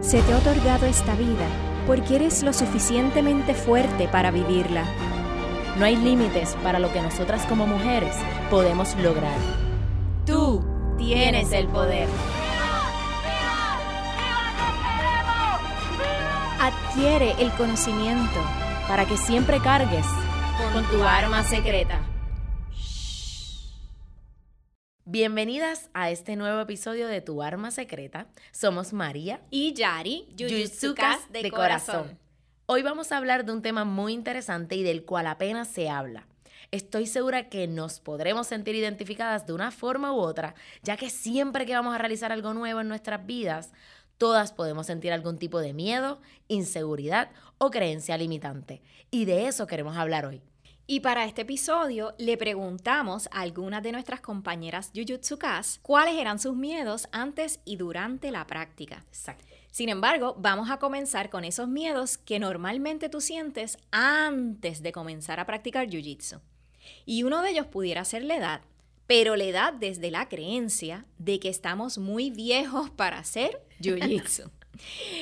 se te ha otorgado esta vida porque eres lo suficientemente fuerte para vivirla. No hay límites para lo que nosotras como mujeres podemos lograr. Tú tienes el poder. Adquiere el conocimiento para que siempre cargues con tu arma secreta. Bienvenidas a este nuevo episodio de Tu Arma Secreta. Somos María y Yari, Jujutsukas de, corazón. Hoy vamos a hablar de un tema muy interesante y del cual apenas se habla. Estoy segura que nos podremos sentir identificadas de una forma u otra, ya que siempre que vamos a realizar algo nuevo en nuestras vidas, todas podemos sentir algún tipo de miedo, inseguridad o creencia limitante. Y de eso queremos hablar hoy. Y para este episodio le preguntamos a algunas de nuestras compañeras Jujutsukas cuáles eran sus miedos antes y durante la práctica. Exacto. Sin embargo, vamos a comenzar con esos miedos que normalmente tú sientes antes de comenzar a practicar Jiu-Jitsu. Y uno de ellos pudiera ser la edad, pero la edad desde la creencia de que estamos muy viejos para hacer Jiu-Jitsu.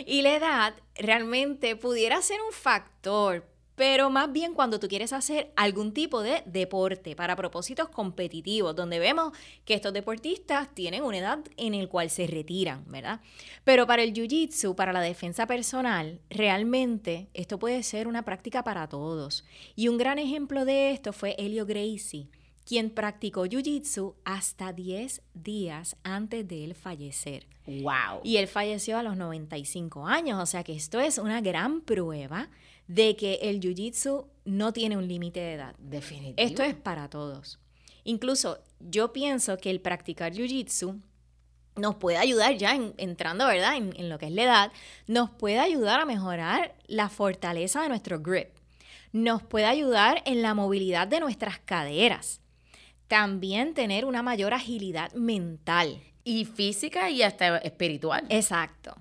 y la edad realmente pudiera ser un factor, pero más bien cuando tú quieres hacer algún tipo de deporte para propósitos competitivos, donde vemos que estos deportistas tienen una edad en la cual se retiran, ¿verdad? Pero para el jiu-jitsu, para la defensa personal, realmente esto puede ser una práctica para todos. Y un gran ejemplo de esto fue Helio Gracie quien practicó jiu-jitsu hasta 10 días antes de él fallecer. ¡Wow! Y él falleció a los 95 años, o sea que esto es una gran prueba de que el jiu-jitsu no tiene un límite de edad. Definitivo. Esto es para todos. Incluso yo pienso que el practicar jiu-jitsu nos puede ayudar ya entrando, ¿verdad? En, en, lo que es la edad, nos puede ayudar a mejorar la fortaleza de nuestro grip. Nos puede ayudar en la movilidad de nuestras caderas. También tener una mayor agilidad mental. Y física y hasta espiritual. Exacto.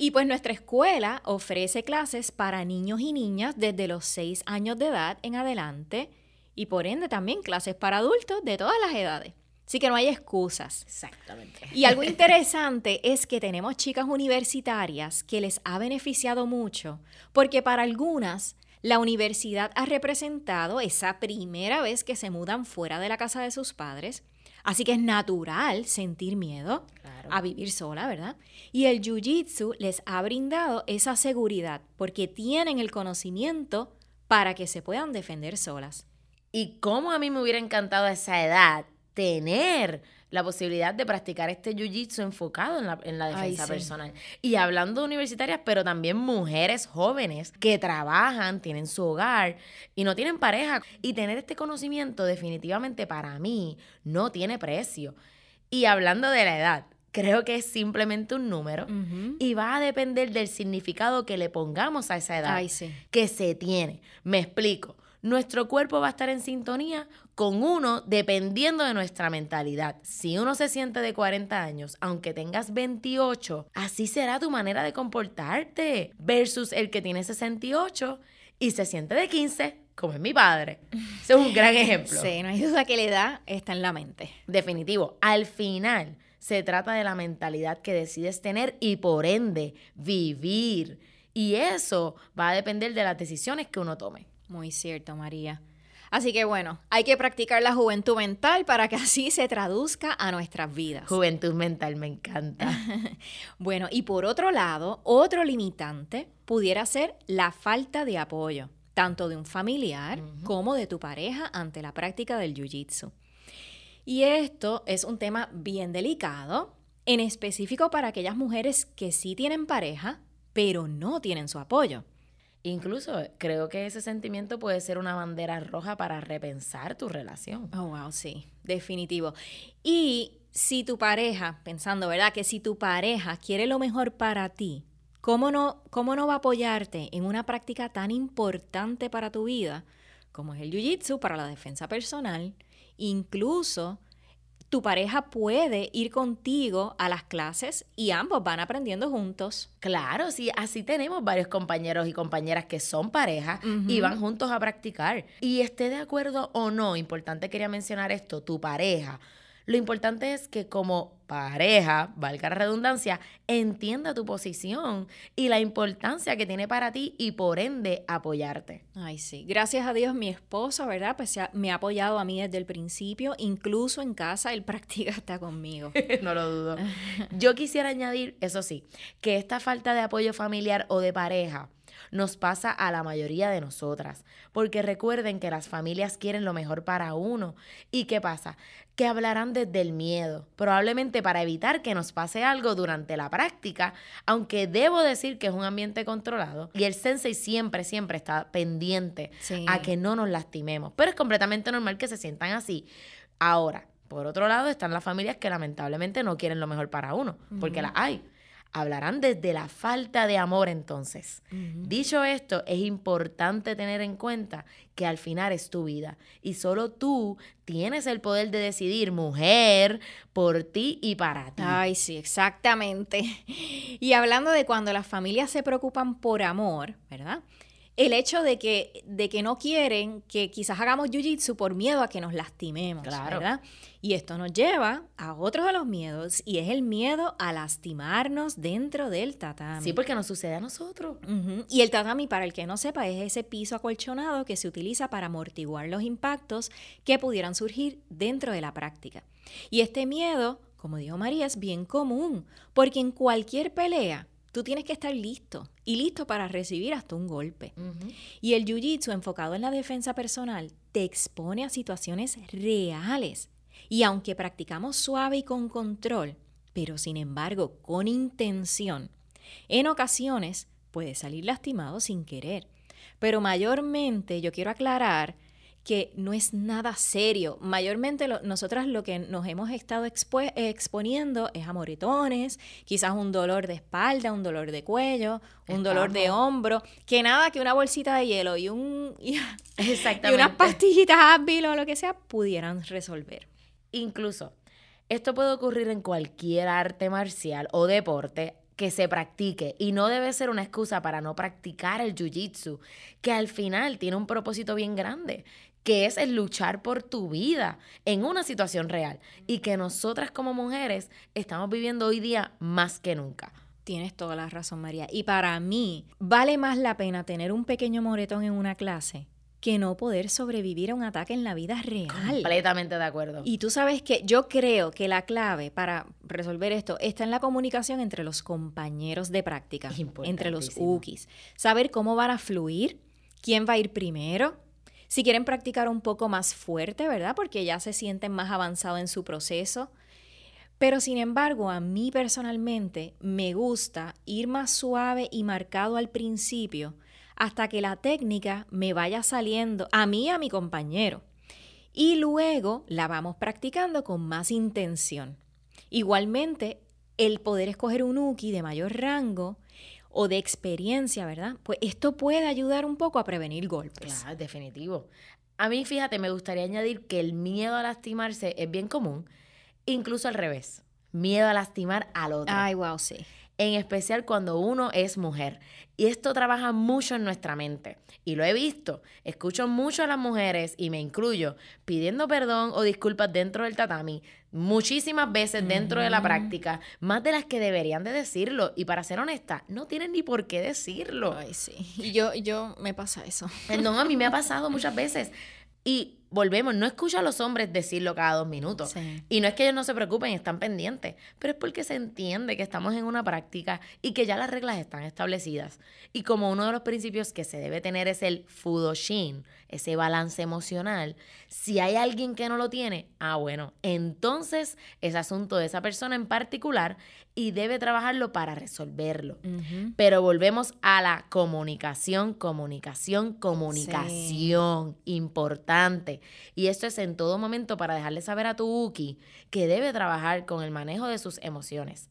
Y pues nuestra escuela ofrece clases para niños y niñas desde los 6 años de edad en adelante y por ende también clases para adultos de todas las edades. Así que no hay excusas. Exactamente. Y algo interesante es que tenemos chicas universitarias que les ha beneficiado mucho, porque para algunas la universidad ha representado esa primera vez que se mudan fuera de la casa de sus padres Así que es natural sentir miedo a vivir sola, ¿verdad? Y el Jiu-Jitsu les ha brindado esa seguridad porque tienen el conocimiento para que se puedan defender solas. Y cómo a mí me hubiera encantado a esa edad tener la posibilidad de practicar este jiu-jitsu enfocado en la, defensa personal. Y hablando de universitarias, pero también mujeres jóvenes que trabajan, tienen su hogar y no tienen pareja. Y tener este conocimiento definitivamente para mí no tiene precio. Y hablando de la edad, creo que es simplemente un número y va a depender del significado que le pongamos a esa edad que se tiene. Me explico nuestro cuerpo va a estar en sintonía con uno dependiendo de nuestra mentalidad. Si uno se siente de 40 años, aunque tengas 28, así será tu manera de comportarte versus el que tiene 68 y se siente de 15, como es mi padre. Ese es un gran ejemplo. Sí, no hay duda que la edad está en la mente. Definitivo. Al final, se trata de la mentalidad que decides tener y por ende vivir. Y eso va a depender de las decisiones que uno tome. Muy cierto, María. Así que bueno, hay que practicar la juventud mental para que así se traduzca a nuestras vidas. Juventud mental, me encanta. bueno, y por otro lado, otro limitante pudiera ser la falta de apoyo, tanto de un familiar como de tu pareja ante la práctica del Jiu-Jitsu. Y esto es un tema bien delicado, en específico para aquellas mujeres que sí tienen pareja, pero no tienen su apoyo. Incluso creo que ese sentimiento puede ser una bandera roja para repensar tu relación. Oh, wow, sí, definitivo. Y si tu pareja, pensando, ¿verdad? Que si tu pareja quiere lo mejor para ti, ¿cómo no, cómo no va a apoyarte en una práctica tan importante para tu vida como es el Jiu-Jitsu para la defensa personal? Incluso tu pareja puede ir contigo a las clases y ambos van aprendiendo juntos. Claro, sí, así tenemos varios compañeros y compañeras que son pareja y van juntos a practicar. Y esté de acuerdo o no, importante quería mencionar esto, tu pareja Lo importante es que como pareja, valga la redundancia, entienda tu posición y la importancia que tiene para ti y por ende apoyarte. Ay, sí. Gracias a Dios mi esposo, ¿verdad? Pues me ha apoyado a mí desde el principio, incluso en casa él practica hasta conmigo. no lo dudo. Yo quisiera añadir, eso sí, que esta falta de apoyo familiar o de pareja nos pasa a la mayoría de nosotras, porque recuerden que las familias quieren lo mejor para uno. ¿Y qué pasa? Que hablarán desde el miedo, probablemente para evitar que nos pase algo durante la práctica, aunque debo decir que es un ambiente controlado y el sensei siempre, siempre está pendiente a que no nos lastimemos, pero es completamente normal que se sientan así. Ahora, por otro lado, están las familias que lamentablemente no quieren lo mejor para uno, porque las hay hablarán desde la falta de amor entonces. Dicho esto, es importante tener en cuenta que al final es tu vida y solo tú tienes el poder de decidir, mujer, por ti y para ti. Ay, sí, exactamente. Y hablando de cuando las familias se preocupan por amor, ¿verdad? El hecho de que, de que no quieren que quizás hagamos jiu-jitsu por miedo a que nos lastimemos, claro. ¿verdad? Y esto nos lleva a otro de los miedos y es el miedo a lastimarnos dentro del tatami. Sí, porque nos sucede a nosotros. Y el tatami, para el que no sepa, es ese piso acolchonado que se utiliza para amortiguar los impactos que pudieran surgir dentro de la práctica. Y este miedo, como dijo María, es bien común, porque en cualquier pelea tú tienes que estar listo y listo para recibir hasta un golpe. Y el jiu-jitsu enfocado en la defensa personal te expone a situaciones reales. Y aunque practicamos suave y con control, pero sin embargo con intención, en ocasiones puedes salir lastimado sin querer. Pero mayormente yo quiero aclarar que no es nada serio. Mayormente nosotras lo que nos hemos estado exponiendo es a moretones, quizás un dolor de espalda, un dolor de cuello, un dolor de hombro, que nada que una bolsita de hielo y un y, unas pastillitas Advil o lo que sea pudieran resolver. Incluso esto puede ocurrir en cualquier arte marcial o deporte que se practique y no debe ser una excusa para no practicar el jiu-jitsu, que al final tiene un propósito bien grande, que es el luchar por tu vida en una situación real y que nosotras como mujeres estamos viviendo hoy día más que nunca. Tienes toda la razón, María. Y para mí, vale más la pena tener un pequeño moretón en una clase que no poder sobrevivir a un ataque en la vida real. Completamente de acuerdo. Y tú sabes que yo creo que la clave para resolver esto está en la comunicación entre los compañeros de práctica, entre los UKIs. Saber cómo van a fluir, quién va a ir primero, si quieren practicar un poco más fuerte, ¿verdad? Porque ya se sienten más avanzados en su proceso. Pero sin embargo, a mí personalmente me gusta ir más suave y marcado al principio hasta que la técnica me vaya saliendo a mí y a mi compañero. Y luego la vamos practicando con más intención. Igualmente, el poder escoger un uki de mayor rango o de experiencia, ¿verdad? Pues esto puede ayudar un poco a prevenir golpes. Claro, definitivo. A mí, fíjate, me gustaría añadir que el miedo a lastimarse es bien común, incluso al revés. Miedo a lastimar al otro. Ay, wow, sí en especial cuando uno es mujer. Y esto trabaja mucho en nuestra mente. Y lo he visto. Escucho mucho a las mujeres, y me incluyo, pidiendo perdón o disculpas dentro del tatami muchísimas veces dentro de la práctica, más de las que deberían de decirlo. Y para ser honesta, no tienen ni por qué decirlo. Ay, sí. Y yo, yo me pasa eso. No, a mí me ha pasado muchas veces. Y volvemos, no escucho a los hombres decirlo cada dos minutos. Y no es que ellos no se preocupen, están pendientes, pero es porque se entiende que estamos en una práctica y que ya las reglas están establecidas. Y como uno de los principios que se debe tener es el fudoshin, ese balance emocional, si hay alguien que no lo tiene, ah, bueno, entonces es asunto de esa persona en particular y debe trabajarlo para resolverlo. Pero volvemos a la comunicación, comunicación, comunicación, importante. Y esto es en todo momento para dejarle saber a tu Uki que debe trabajar con el manejo de sus emociones.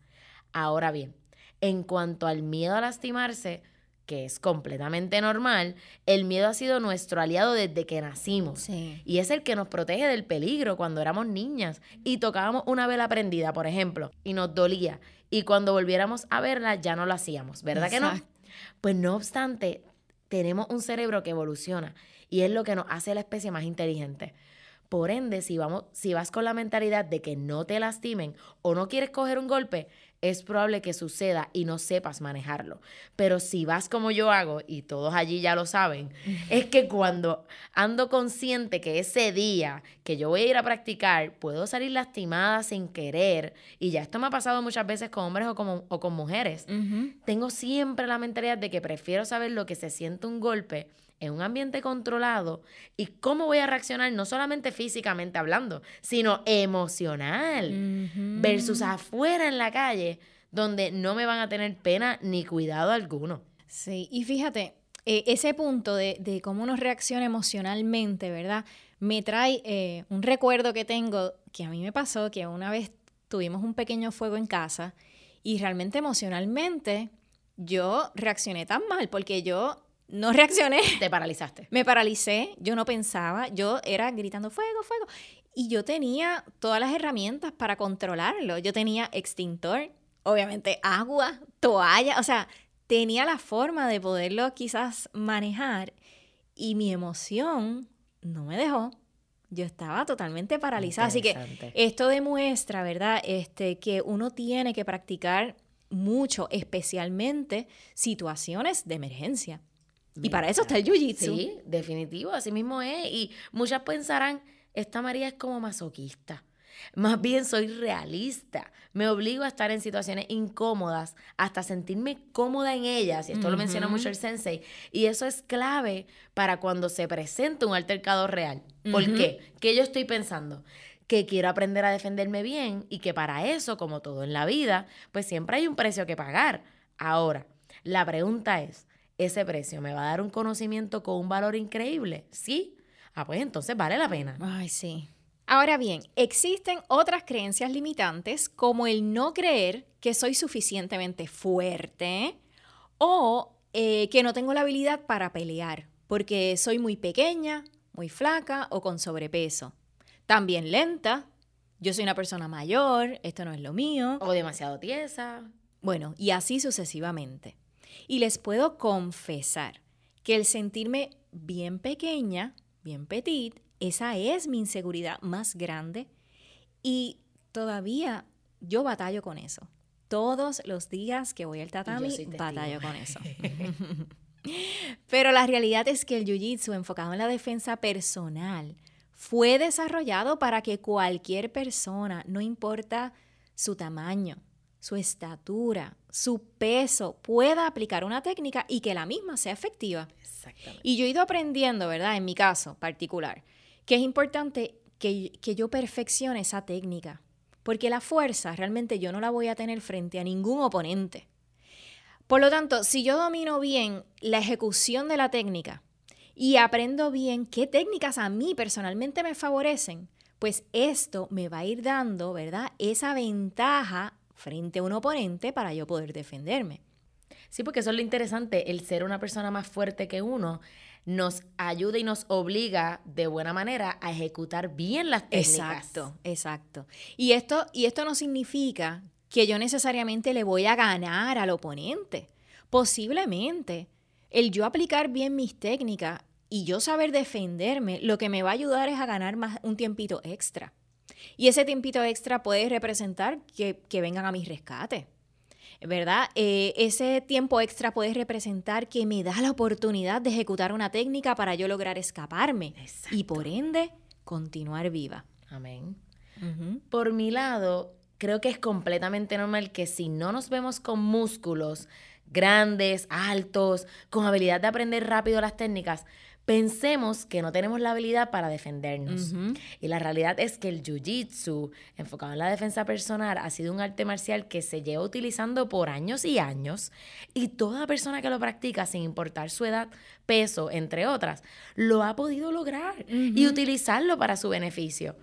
Ahora bien, en cuanto al miedo a lastimarse, que es completamente normal, el miedo ha sido nuestro aliado desde que nacimos. Y es el que nos protege del peligro cuando éramos niñas y tocábamos una vela prendida, por ejemplo, y nos dolía. Y cuando volviéramos a verla ya no lo hacíamos, ¿verdad que no? Pues no obstante, tenemos un cerebro que evoluciona y es lo que nos hace la especie más inteligente. Por ende, si, vamos, si vas con la mentalidad de que no te lastimen o no quieres coger un golpe, es probable que suceda y no sepas manejarlo. Pero si vas como yo hago, y todos allí ya lo saben, es que cuando ando consciente que ese día que yo voy a ir a practicar, puedo salir lastimada sin querer, y ya esto me ha pasado muchas veces con hombres o con, o con mujeres, tengo siempre la mentalidad de que prefiero saber lo que se siente un golpe en un ambiente controlado y cómo voy a reaccionar no solamente físicamente hablando, sino emocional, versus afuera en la calle, donde no me van a tener pena ni cuidado alguno. Sí, y fíjate, eh, ese punto de, cómo uno reacciona emocionalmente, ¿verdad? Me trae eh, un recuerdo que tengo que a mí me pasó que una vez tuvimos un pequeño fuego en casa y realmente emocionalmente yo reaccioné tan mal porque yo no reaccioné. Te paralizaste. Me paralicé, yo no pensaba, yo era gritando fuego, fuego. Y yo tenía todas las herramientas para controlarlo. Yo tenía extintor, obviamente agua, toalla, o sea, tenía la forma de poderlo quizás manejar y mi emoción no me dejó. Yo estaba totalmente paralizada. Así que esto demuestra, ¿verdad? Este, que uno tiene que practicar mucho, especialmente situaciones de emergencia. Y para eso está el jiu-jitsu. Sí, definitivo, así mismo es. Y muchas pensarán, esta María es como masoquista. Más bien soy realista. Me obligo a estar en situaciones incómodas hasta sentirme cómoda en ellas. Y esto lo menciona mucho el sensei. Y eso es clave para cuando se presenta un altercado real. ¿Por qué? ¿Qué yo estoy pensando? Que quiero aprender a defenderme bien y que para eso, como todo en la vida, pues siempre hay un precio que pagar. Ahora, la pregunta es, ese precio me va a dar un conocimiento con un valor increíble, ¿sí? Ah, pues entonces vale la pena. Ay, sí. Ahora bien, existen otras creencias limitantes como el no creer que soy suficientemente fuerte o eh, que no tengo la habilidad para pelear porque soy muy pequeña, muy flaca o con sobrepeso. También lenta, yo soy una persona mayor, esto no es lo mío. O demasiado tiesa. Bueno, y así sucesivamente. Y les puedo confesar que el sentirme bien pequeña, bien petit, esa es mi inseguridad más grande y todavía yo batallo con eso. Todos los días que voy al tatami, batallo con eso. Pero la realidad es que el Jiu-Jitsu enfocado en la defensa personal fue desarrollado para que cualquier persona, no importa su tamaño, su estatura, su peso, pueda aplicar una técnica y que la misma sea efectiva. Exactamente. Y yo he ido aprendiendo, ¿verdad? En mi caso particular, que es importante que, que yo perfeccione esa técnica, porque la fuerza realmente yo no la voy a tener frente a ningún oponente. Por lo tanto, si yo domino bien la ejecución de la técnica y aprendo bien qué técnicas a mí personalmente me favorecen, pues esto me va a ir dando, ¿verdad? Esa ventaja frente a un oponente para yo poder defenderme. Sí, porque eso es lo interesante, el ser una persona más fuerte que uno nos ayuda y nos obliga de buena manera a ejecutar bien las técnicas. Exacto, exacto. Y esto, y esto no significa que yo necesariamente le voy a ganar al oponente. Posiblemente el yo aplicar bien mis técnicas y yo saber defenderme, lo que me va a ayudar es a ganar más un tiempito extra. Y ese tiempito extra puede representar que, vengan a mi rescate. ¿Verdad? Eh, ese tiempo extra puede representar que me da la oportunidad de ejecutar una técnica para yo lograr escaparme y por ende continuar viva. Amén. Por mi lado, creo que es completamente normal que si no nos vemos con músculos grandes, altos, con habilidad de aprender rápido las técnicas, pensemos que no tenemos la habilidad para defendernos. Y la realidad es que el jiu-jitsu, enfocado en la defensa personal, ha sido un arte marcial que se lleva utilizando por años y años. Y toda persona que lo practica, sin importar su edad, peso, entre otras, lo ha podido lograr y utilizarlo para su beneficio.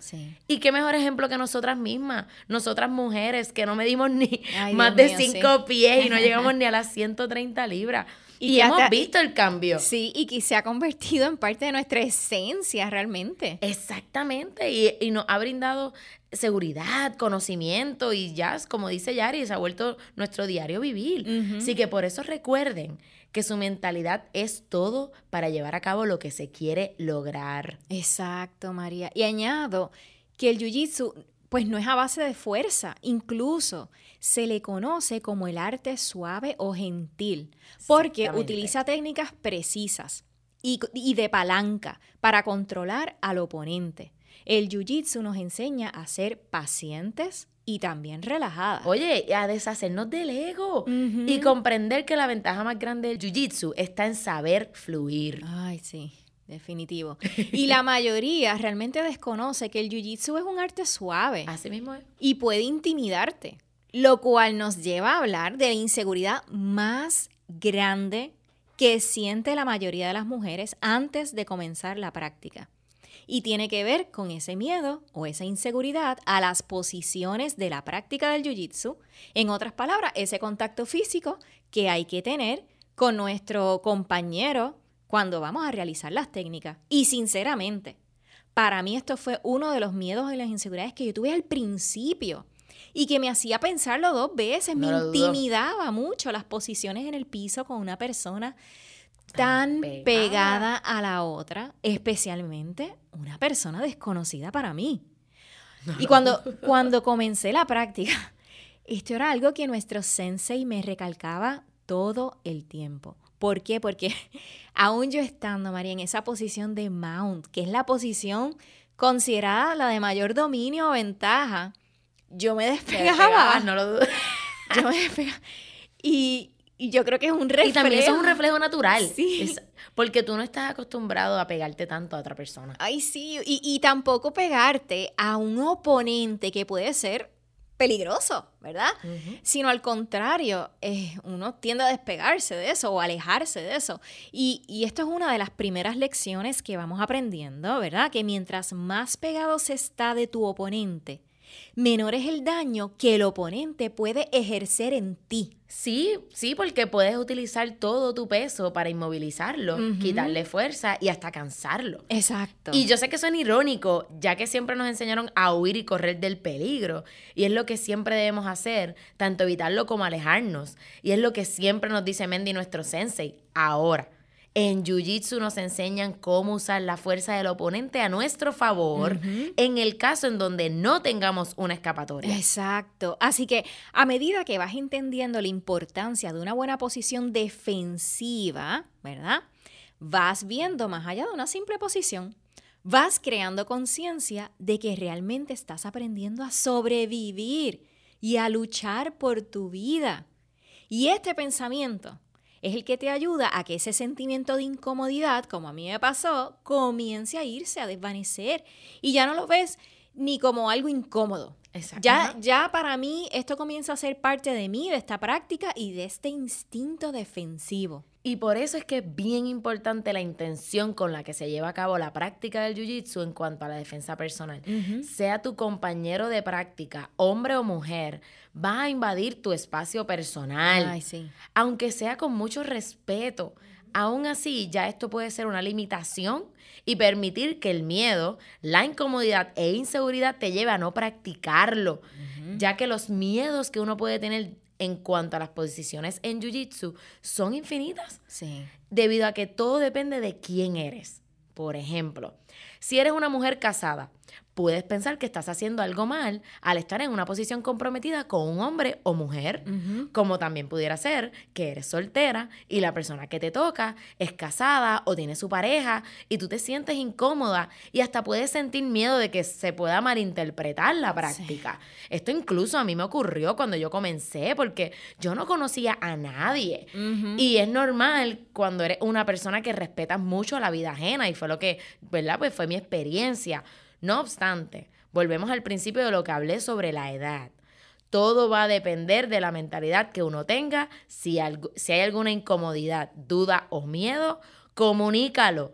Y qué mejor ejemplo que nosotras mismas, nosotras mujeres que no medimos ni más de 5 pies y no llegamos ni a las 130 libras. Y, hemos visto el cambio. Sí, y que se ha convertido en parte de nuestra esencia realmente. Exactamente, y, nos ha brindado seguridad, conocimiento y ya, como dice Yari, se ha vuelto nuestro diario vivir. Así que por eso recuerden que su mentalidad es todo para llevar a cabo lo que se quiere lograr. Exacto, María. Y añado que el Jiu-Jitsu pues no es a base de fuerza, incluso se le conoce como el arte suave o gentil, porque utiliza técnicas precisas y, y, de palanca para controlar al oponente. El Jiu-Jitsu nos enseña a ser pacientes, y también relajadas. Oye, a deshacernos del ego y comprender que la ventaja más grande del jiu-jitsu está en saber fluir. Ay, sí. Definitivo. Y la mayoría realmente desconoce que el jiu-jitsu es un arte suave. Así mismo es. Y puede intimidarte. Lo cual nos lleva a hablar de la inseguridad más grande que siente la mayoría de las mujeres antes de comenzar la práctica y tiene que ver con ese miedo o esa inseguridad a las posiciones de la práctica del jiu-jitsu. En otras palabras, ese contacto físico que hay que tener con nuestro compañero cuando vamos a realizar las técnicas. Y sinceramente, para mí esto fue uno de los miedos y las inseguridades que yo tuve al principio y que me hacía pensarlo dos veces, me intimidaba mucho las posiciones en el piso con una persona tan pegada. a la otra, especialmente una persona desconocida para mí. Y cuando, cuando comencé la práctica, esto era algo que nuestro sensei me recalcaba todo el tiempo. ¿Por qué? Porque aún yo estando, María, en esa posición de mount, que es la posición considerada la de mayor dominio o ventaja, yo me despegaba. no lo dudo. Yo me despegaba. Y, y yo creo que es un reflejo. Y también eso es un reflejo natural. Sí. porque tú no estás acostumbrado a pegarte tanto a otra persona. Ay, sí. Y, tampoco pegarte a un oponente que puede ser peligroso, ¿verdad? Sino al contrario, eh, uno tiende a despegarse de eso o alejarse de eso. Y, y esto es una de las primeras lecciones que vamos aprendiendo, ¿verdad? Que mientras más pegado se está de tu oponente, menor es el daño que el oponente puede ejercer en ti. Sí, sí, porque puedes utilizar todo tu peso para inmovilizarlo, quitarle fuerza y hasta cansarlo. Exacto. Y yo sé que suena irónico, ya que siempre nos enseñaron a huir y correr del peligro. Y es lo que siempre debemos hacer, tanto evitarlo como alejarnos. Y es lo que siempre nos dice Mendy, nuestro sensei, ahora. En Jiu-Jitsu nos enseñan cómo usar la fuerza del oponente a nuestro favor en el caso en donde no tengamos una escapatoria. Exacto. Así que a medida que vas entendiendo la importancia de una buena posición defensiva, ¿verdad? Vas viendo más allá de una simple posición. Vas creando conciencia de que realmente estás aprendiendo a sobrevivir y a luchar por tu vida. Y este pensamiento es el que te ayuda a que ese sentimiento de incomodidad, como a mí me pasó, comience a irse, a desvanecer. Y ya no lo ves ni como algo incómodo. Ya, ya para mí esto comienza a ser parte de mí, de esta práctica y de este instinto defensivo. Y por eso es que es bien importante la intención con la que se lleva a cabo la práctica del Jiu-Jitsu en cuanto a la defensa personal. Sea tu compañero de práctica, hombre o mujer, va a invadir tu espacio personal. Aunque sea con mucho respeto. Aún así, ya esto puede ser una limitación y permitir que el miedo, la incomodidad e inseguridad te lleve a no practicarlo, ya que los miedos que uno puede tener en cuanto a las posiciones en Jiu-Jitsu son infinitas. Sí. Debido a que todo depende de quién eres. Por ejemplo, si eres una mujer casada, puedes pensar que estás haciendo algo mal al estar en una posición comprometida con un hombre o mujer, como también pudiera ser que eres soltera y la persona que te toca es casada o tiene su pareja y tú te sientes incómoda y hasta puedes sentir miedo de que se pueda malinterpretar la práctica. Esto incluso a mí me ocurrió cuando yo comencé porque yo no conocía a nadie y es normal cuando eres una persona que respeta mucho la vida ajena y fue lo que, ¿verdad? Pues fue mi experiencia. No obstante, volvemos al principio de lo que hablé sobre la edad. Todo va a depender de la mentalidad que uno tenga. Si, si hay alguna incomodidad, duda o miedo, comunícalo.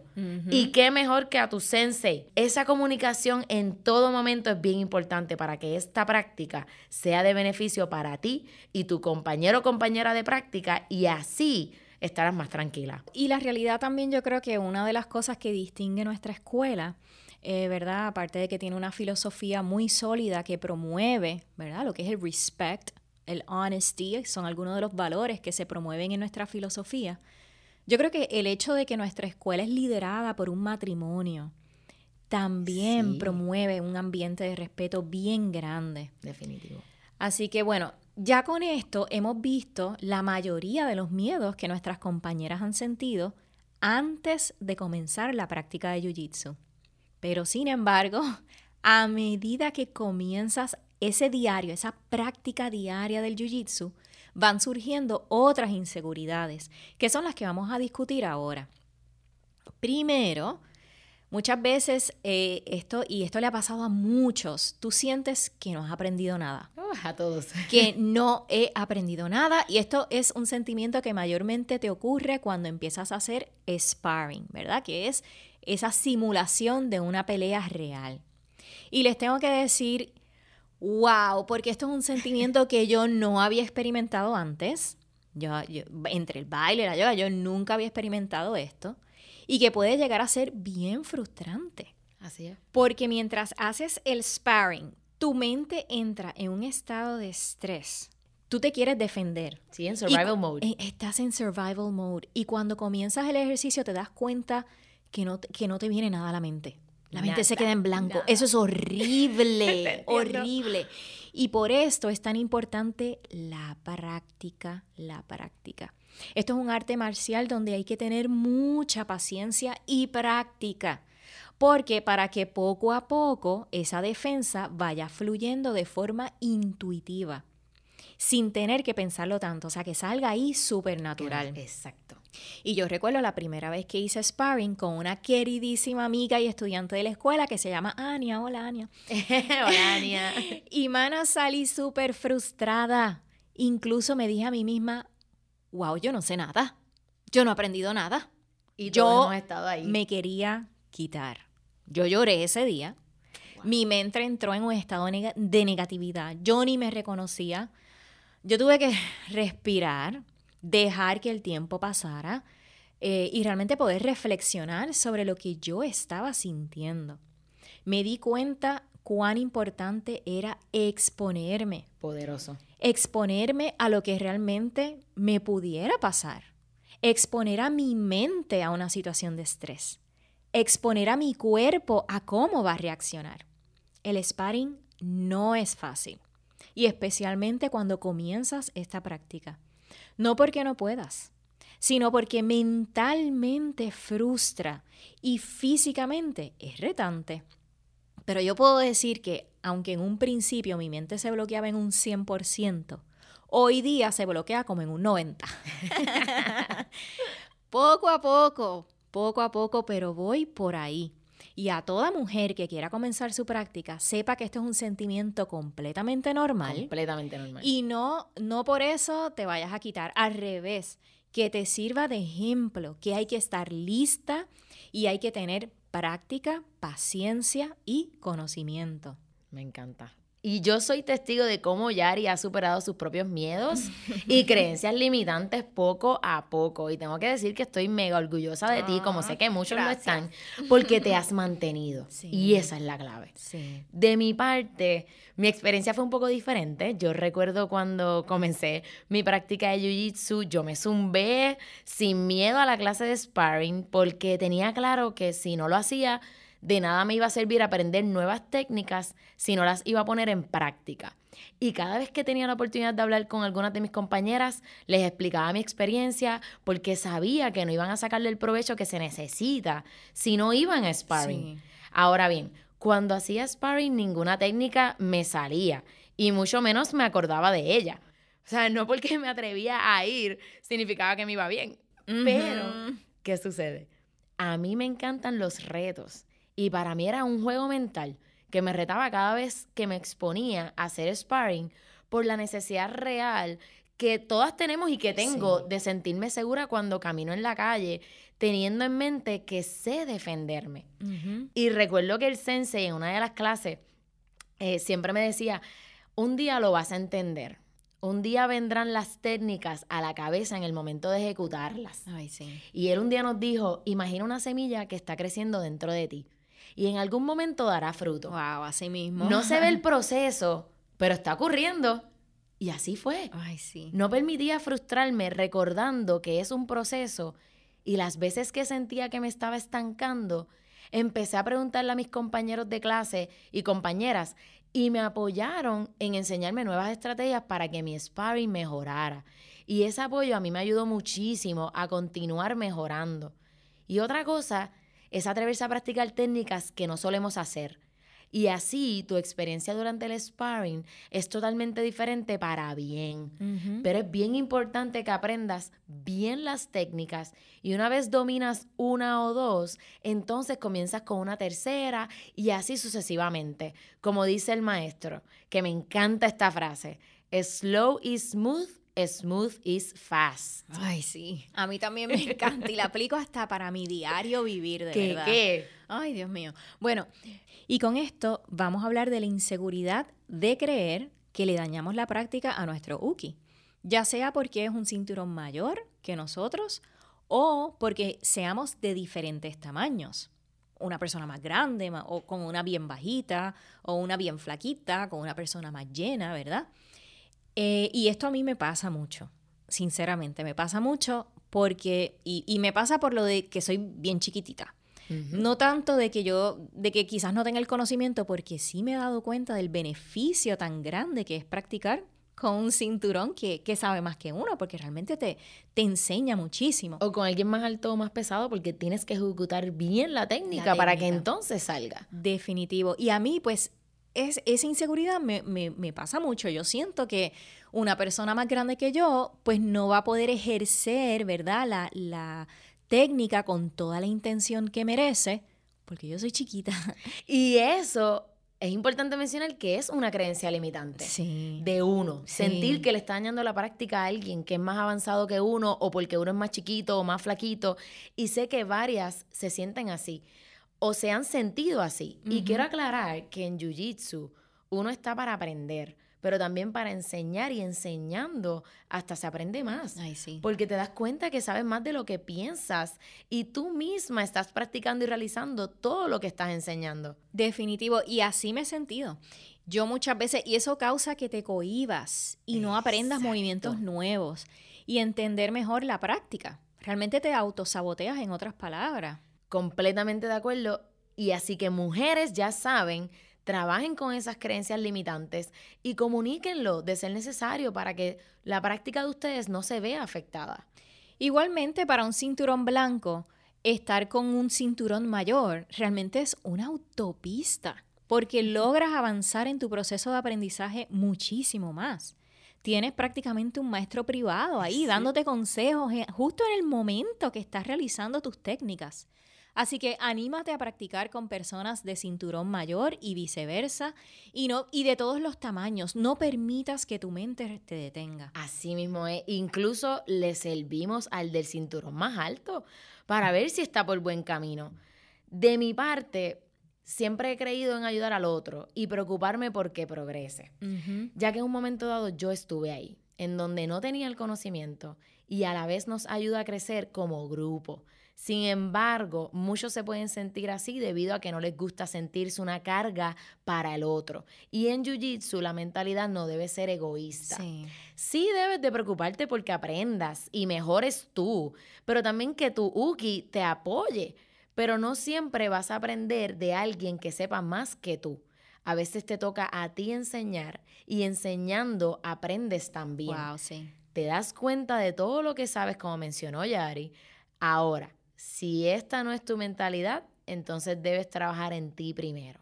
Y qué mejor que a tu sensei. Esa comunicación en todo momento es bien importante para que esta práctica sea de beneficio para ti y tu compañero o compañera de práctica y así estarás más tranquila. Y la realidad también yo creo que una de las cosas que distingue nuestra escuela eh, ¿verdad? Aparte de que tiene una filosofía muy sólida que promueve, ¿verdad? Lo que es el respect, el honesty, son algunos de los valores que se promueven en nuestra filosofía. Yo creo que el hecho de que nuestra escuela es liderada por un matrimonio también promueve un ambiente de respeto bien grande. Definitivo. Así que bueno, ya con esto hemos visto la mayoría de los miedos que nuestras compañeras han sentido antes de comenzar la práctica de Jiu-Jitsu. Pero sin embargo, a medida que comienzas ese diario, esa práctica diaria del Jiu-Jitsu, van surgiendo otras inseguridades, que son las que vamos a discutir ahora. Primero, muchas veces eh, esto, y esto le ha pasado a muchos, tú sientes que no has aprendido nada. a todos. Que no he aprendido nada. Y esto es un sentimiento que mayormente te ocurre cuando empiezas a hacer sparring, ¿verdad? Que es esa simulación de una pelea real. Y les tengo que decir wow, porque esto es un sentimiento que yo no había experimentado antes. Yo, entre el baile y la yoga, yo nunca había experimentado esto. Y que puede llegar a ser bien frustrante. Así es. Porque mientras haces el sparring, tu mente entra en un estado de estrés. Tú te quieres defender. Sí, en survival mode. Eh, estás en survival mode. Y cuando comienzas el ejercicio te das cuenta que no, que no te viene nada a la mente. La mente se queda en blanco. Eso es horrible, horrible. Y por esto es tan importante la práctica, la práctica. Esto es un arte marcial donde hay que tener mucha paciencia y práctica. Porque para que poco a poco esa defensa vaya fluyendo de forma intuitiva, sin tener que pensarlo tanto, o sea, que salga ahí súper natural. Exacto. Y yo recuerdo la primera vez que hice sparring con una queridísima amiga y estudiante de la escuela que se llama Ania. Hola, Ania. Hola, Ania. y mana, salí súper frustrada. Incluso me dije a mí misma, wow, yo no sé nada. Yo no he aprendido nada. Y yo hemos estado ahí. me quería quitar. Yo lloré ese día. Mi mente entró en un estado de negatividad. Yo ni me reconocía. Yo tuve que respirar dejar que el tiempo pasara eh, y realmente poder reflexionar sobre lo que yo estaba sintiendo. Me di cuenta cuán importante era exponerme. Poderoso. Exponerme a lo que realmente me pudiera pasar. Exponer a mi mente a una situación de estrés. Exponer a mi cuerpo a cómo va a reaccionar. El sparring no es fácil. Y especialmente cuando comienzas esta práctica. No porque no puedas, sino porque mentalmente frustra y físicamente es retante. Pero yo puedo decir que, aunque en un principio mi mente se bloqueaba en un 100%, hoy día se bloquea como en un 90%. poco a poco, poco a poco, pero voy por ahí. Y a toda mujer que quiera comenzar su práctica, sepa que esto es un sentimiento completamente normal. Completamente normal. Y no, no por eso te vayas a quitar. Al revés, que te sirva de ejemplo, que hay que estar lista y hay que tener práctica, paciencia y conocimiento. Me encanta. Y yo soy testigo de cómo Yari ha superado sus propios miedos y creencias limitantes poco a poco. Y tengo que decir que estoy mega orgullosa de ti, como sé que muchos lo están, porque te has mantenido. Y esa es la clave. De mi parte, mi experiencia fue un poco diferente. Yo recuerdo cuando comencé mi práctica de Jiu-Jitsu, yo me zumbé sin miedo a la clase de sparring porque tenía claro que si no lo hacía, de nada me iba a servir aprender nuevas técnicas si no las iba a poner en práctica. Y cada vez que tenía la oportunidad de hablar con algunas de mis compañeras, les explicaba mi experiencia porque sabía que no iban a sacarle el provecho que se necesita si no iban a sparring. Ahora bien, cuando hacía sparring ninguna técnica me salía y mucho menos me acordaba de ella. O sea, no porque me atrevía a ir significaba que me iba bien. Pero, ¿qué sucede? A mí me encantan los retos y para mí era un juego mental que me retaba cada vez que me exponía a hacer sparring por la necesidad real que todas tenemos y que tengo de sentirme segura cuando camino en la calle, teniendo en mente que sé defenderme. Y recuerdo que el sensei en una de las clases eh, siempre me decía, un día lo vas a entender. Un día vendrán las técnicas a la cabeza en el momento de ejecutarlas. Y él un día nos dijo, imagina una semilla que está creciendo dentro de ti y en algún momento dará fruto. Wow, así mismo. No se ve el proceso, pero está ocurriendo. Y así fue. Ay, sí. No permitía frustrarme recordando que es un proceso Y las veces que sentía que me estaba estancando, empecé a preguntarle a mis compañeros de clase y compañeras y me apoyaron en enseñarme nuevas estrategias para que mi sparring mejorara. Y ese apoyo a mí me ayudó muchísimo a continuar mejorando. Y otra cosa es atreverse a practicar técnicas que no solemos hacer. Y así tu experiencia durante el sparring es totalmente diferente para bien. Pero es bien importante que aprendas bien las técnicas y una vez dominas una o dos, entonces comienzas con una tercera y así sucesivamente. Como dice el maestro, que me encanta esta frase, slow is smooth Smooth is fast. Ay, sí. A mí también me encanta y la aplico hasta para mi diario vivir, de ¿Qué, ¿Qué? Ay, Dios mío. Bueno, y con esto vamos a hablar de la inseguridad de creer que le dañamos la práctica a nuestro Uki. Ya sea porque es un cinturón mayor que nosotros o porque seamos de diferentes tamaños. Una persona más grande o con una bien bajita o una bien flaquita, con una persona más llena, ¿verdad? Eh, y esto a mí me pasa mucho, sinceramente, me pasa mucho porque, y, me pasa por lo de que soy bien chiquitita. No tanto de que yo, de que quizás no tenga el conocimiento, porque sí me he dado cuenta del beneficio tan grande que es practicar con un cinturón que, sabe más que uno, porque realmente te, te enseña muchísimo. O con alguien más alto o más pesado, porque tienes que ejecutar bien la técnica. para que entonces salga. Definitivo. Y a mí, pues, es, esa inseguridad me, pasa mucho. Yo siento que una persona más grande que yo, pues no va a poder ejercer, ¿verdad? La, la técnica con toda la intención que merece, porque yo soy chiquita. Y eso es importante mencionar que es una creencia limitante de uno. Sentir que le está dañando la práctica a alguien que es más avanzado que uno o porque uno es más chiquito o más flaquito. Y sé que varias se sienten así o se han sentido así. Y quiero aclarar que en Jiu-Jitsu uno está para aprender, pero también para enseñar y enseñando hasta se aprende más. Ay, sí. Porque te das cuenta que sabes más de lo que piensas y tú misma estás practicando y realizando todo lo que estás enseñando. Definitivo, y así me he sentido. Yo muchas veces, y eso causa que te cohibas y no aprendas movimientos nuevos y entender mejor la práctica. Realmente te autosaboteas en otras palabras. Completamente de acuerdo. Y así que mujeres ya saben, trabajen con esas creencias limitantes y comuníquenlo de ser necesario para que la práctica de ustedes no se vea afectada. Igualmente, para un cinturón blanco, estar con un cinturón mayor realmente es una autopista, porque logras avanzar en tu proceso de aprendizaje muchísimo más. Tienes prácticamente un maestro privado ahí dándote consejos justo en el momento que estás realizando tus técnicas. Así que anímate a practicar con personas de cinturón mayor y viceversa, y, no, y de todos los tamaños. No permitas que tu mente te detenga. Así mismo es. Incluso le servimos al del cinturón más alto para ver si está por buen camino. De mi parte, siempre he creído en ayudar al otro y preocuparme porque progrese, ya que en un momento dado yo estuve ahí, en donde no tenía el conocimiento y a la vez nos ayuda a crecer como grupo. Sin embargo, muchos se pueden sentir así debido a que no les gusta sentirse una carga para el otro. Y en Jiu-Jitsu la mentalidad no debe ser egoísta. Sí. sí debes de preocuparte porque aprendas y mejores tú, pero también que tu Uki te apoye. Pero no siempre vas a aprender de alguien que sepa más que tú. A veces te toca a ti enseñar y enseñando aprendes también. Wow, sí. Te das cuenta de todo lo que sabes, como mencionó Yari. Ahora, si esta no es tu mentalidad, entonces debes trabajar en ti primero.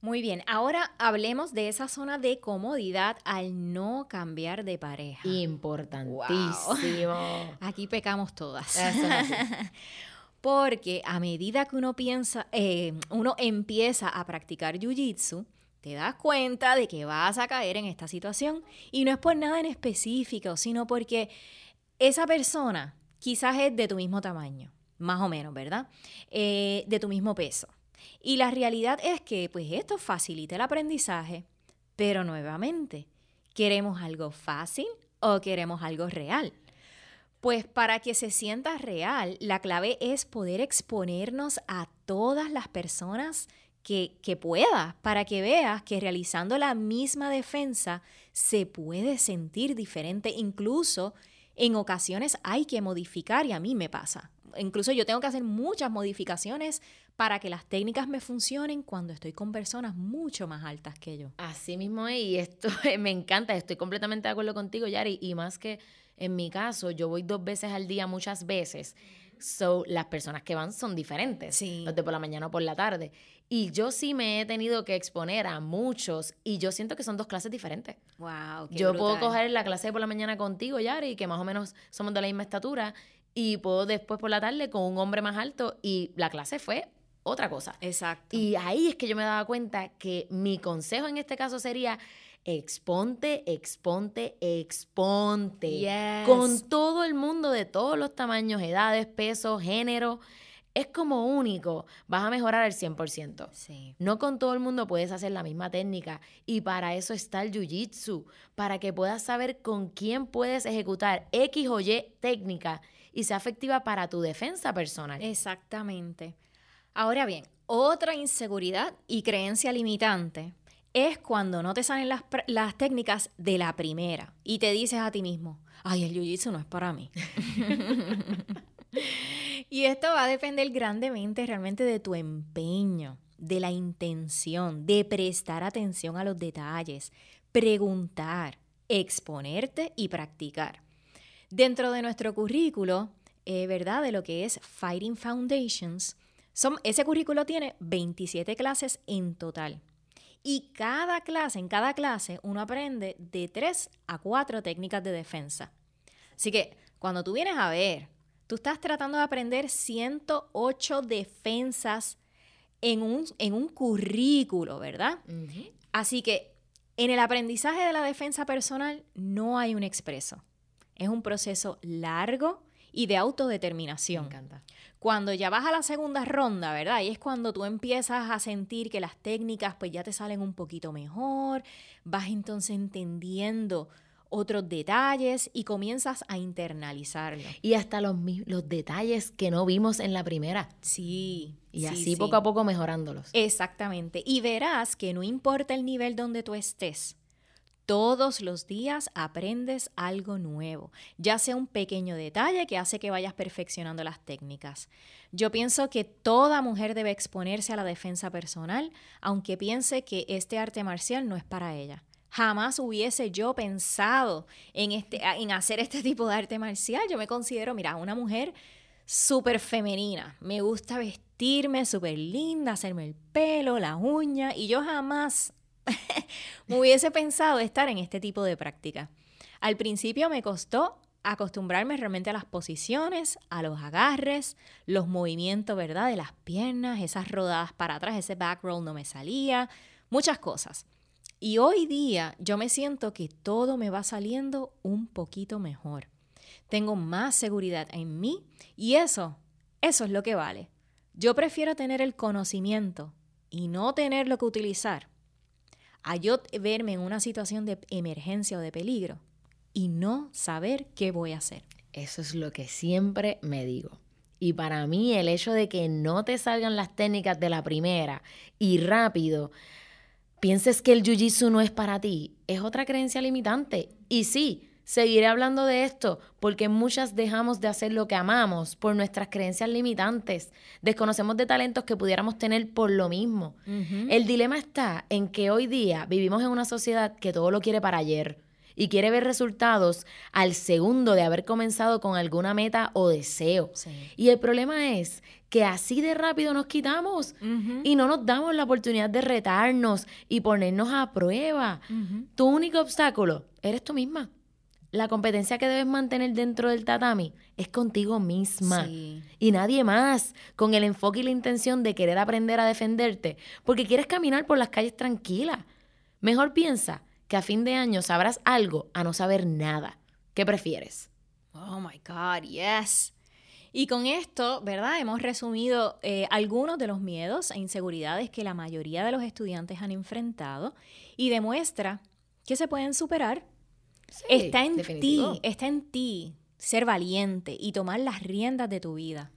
Muy bien, ahora hablemos de esa zona de comodidad al no cambiar de pareja. Importantísimo. Aquí pecamos todas. Porque a medida que uno piensa, eh, uno empieza a practicar jiu-jitsu, te das cuenta de que vas a caer en esta situación. Y no es por nada en específico, sino porque esa persona quizás es de tu mismo tamaño, más o menos, ¿verdad? Eh, de tu mismo peso. Y la realidad es que, pues esto facilita el aprendizaje, pero nuevamente, ¿queremos algo fácil o queremos algo real? Pues para que se sienta real, la clave es poder exponernos a todas las personas que, que puedas, para que veas que realizando la misma defensa se puede sentir diferente, incluso en ocasiones hay que modificar y a mí me pasa. Incluso yo tengo que hacer muchas modificaciones para que las técnicas me funcionen cuando estoy con personas mucho más altas que yo. Así mismo es, y esto me encanta, estoy completamente de acuerdo contigo, Yari, y más que en mi caso, yo voy dos veces al día muchas veces. So, las personas que van son diferentes, sí. los de por la mañana o por la tarde. Y yo sí me he tenido que exponer a muchos y yo siento que son dos clases diferentes. Wow, qué Yo puedo coger la clase de por la mañana contigo, Yari, que más o menos somos de la misma estatura, y puedo después por la tarde con un hombre más alto y la clase fue otra cosa. Exacto. Y ahí es que yo me daba cuenta que mi consejo en este caso sería exponte, exponte, exponte. Con todo el mundo de todos los tamaños, edades, pesos, género. Es como único, vas a mejorar al 100%. Sí. No con todo el mundo puedes hacer la misma técnica y para eso está el Jiu-Jitsu, para que puedas saber con quién puedes ejecutar X o Y técnica y sea efectiva para tu defensa personal. Exactamente. Ahora bien, otra inseguridad y creencia limitante es cuando no te salen las, técnicas de la primera y te dices a ti mismo, ay, el jiu-jitsu no es para mí. y esto va a depender grandemente realmente de tu empeño, de la intención, de prestar atención a los detalles, preguntar, exponerte y practicar. Dentro de nuestro currículo, eh, ¿verdad? De lo que es Fighting Foundations, ese currículo tiene 27 clases en total. Y cada clase, en cada clase, uno aprende de 3 a 4 técnicas de defensa. Así que cuando tú vienes a ver, tú estás tratando de aprender 108 defensas en un, en un currículo, ¿verdad? Así que en el aprendizaje de la defensa personal no hay un expreso. Es un proceso largo y de autodeterminación. Me encanta cuando ya vas a la segunda ronda, ¿verdad? Y es cuando tú empiezas a sentir que las técnicas pues ya te salen un poquito mejor, vas entonces entendiendo otros detalles y comienzas a internalizarlo. Y hasta los, los detalles que no vimos en la primera. Sí. Y así poco a poco mejorándolos. Exactamente. Y verás que no importa el nivel donde tú estés, todos los días aprendes algo nuevo, ya sea un pequeño detalle que hace que vayas perfeccionando las técnicas. Yo pienso que toda mujer debe exponerse a la defensa personal, aunque piense que este arte marcial no es para ella. Jamás hubiese yo pensado en, este, en hacer este tipo de arte marcial. Yo me considero, mira, una mujer súper femenina. Me gusta vestirme súper linda, hacerme el pelo, la uña, y yo jamás hubiese pensado estar en este tipo de práctica. Al principio me costó acostumbrarme realmente a las posiciones, a los agarres, los movimientos, ¿verdad? De las piernas, esas rodadas para atrás, ese back roll no me salía, muchas cosas. Y hoy día yo me siento que todo me va saliendo un poquito mejor. Tengo más seguridad en mí y eso, eso es lo que vale. Yo prefiero tener el conocimiento y no tenerlo que utilizar a yo verme en una situación de emergencia o de peligro y no saber qué voy a hacer. Eso es lo que siempre me digo. Y para mí el hecho de que no te salgan las técnicas de la primera y rápido, pienses que el jiu-jitsu no es para ti, es otra creencia limitante. Y sí, Seguiré hablando de esto porque muchas dejamos de hacer lo que amamos por nuestras creencias limitantes. Desconocemos de talentos que pudiéramos tener por lo mismo. El dilema está en que hoy día vivimos en una sociedad que todo lo quiere para ayer y quiere ver resultados al segundo de haber comenzado con alguna meta o deseo. Y el problema es que así de rápido nos quitamos y no nos damos la oportunidad de retarnos y ponernos a prueba. Tu único obstáculo eres tú misma la competencia que debes mantener dentro del tatami es contigo misma y nadie más, con el enfoque y la intención de querer aprender a defenderte, porque quieres caminar por las calles tranquila. Mejor piensa que a fin de año sabrás algo a no saber nada. ¿Qué prefieres? Oh my God, yes. Y con esto, ¿verdad? Hemos resumido eh, algunos de los miedos e inseguridades que la mayoría de los estudiantes han enfrentado y demuestra que se pueden superar está en ti, está en ti ser valiente y tomar las riendas de tu vida.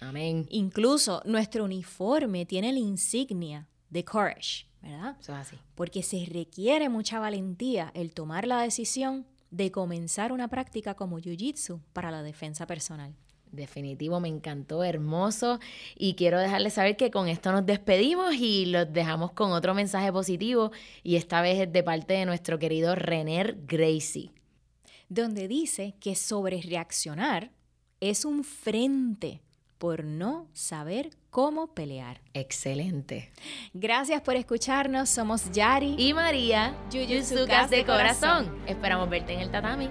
Amén. Incluso nuestro uniforme tiene la insignia de courage, ¿verdad? Eso es así. Porque se requiere mucha valentía el tomar la decisión de comenzar una práctica como Jiu-Jitsu para la defensa personal. Definitivo, me encantó, hermoso. Y quiero dejarles saber que con esto nos despedimos y los dejamos con otro mensaje positivo. Y esta vez es de parte de nuestro querido René Gracie. Donde dice que sobre reaccionar es un frente por no saber cómo pelear. Excelente. Gracias por escucharnos. Somos Yari y María, Yuyutsukas de corazón. Esperamos verte en el tatami.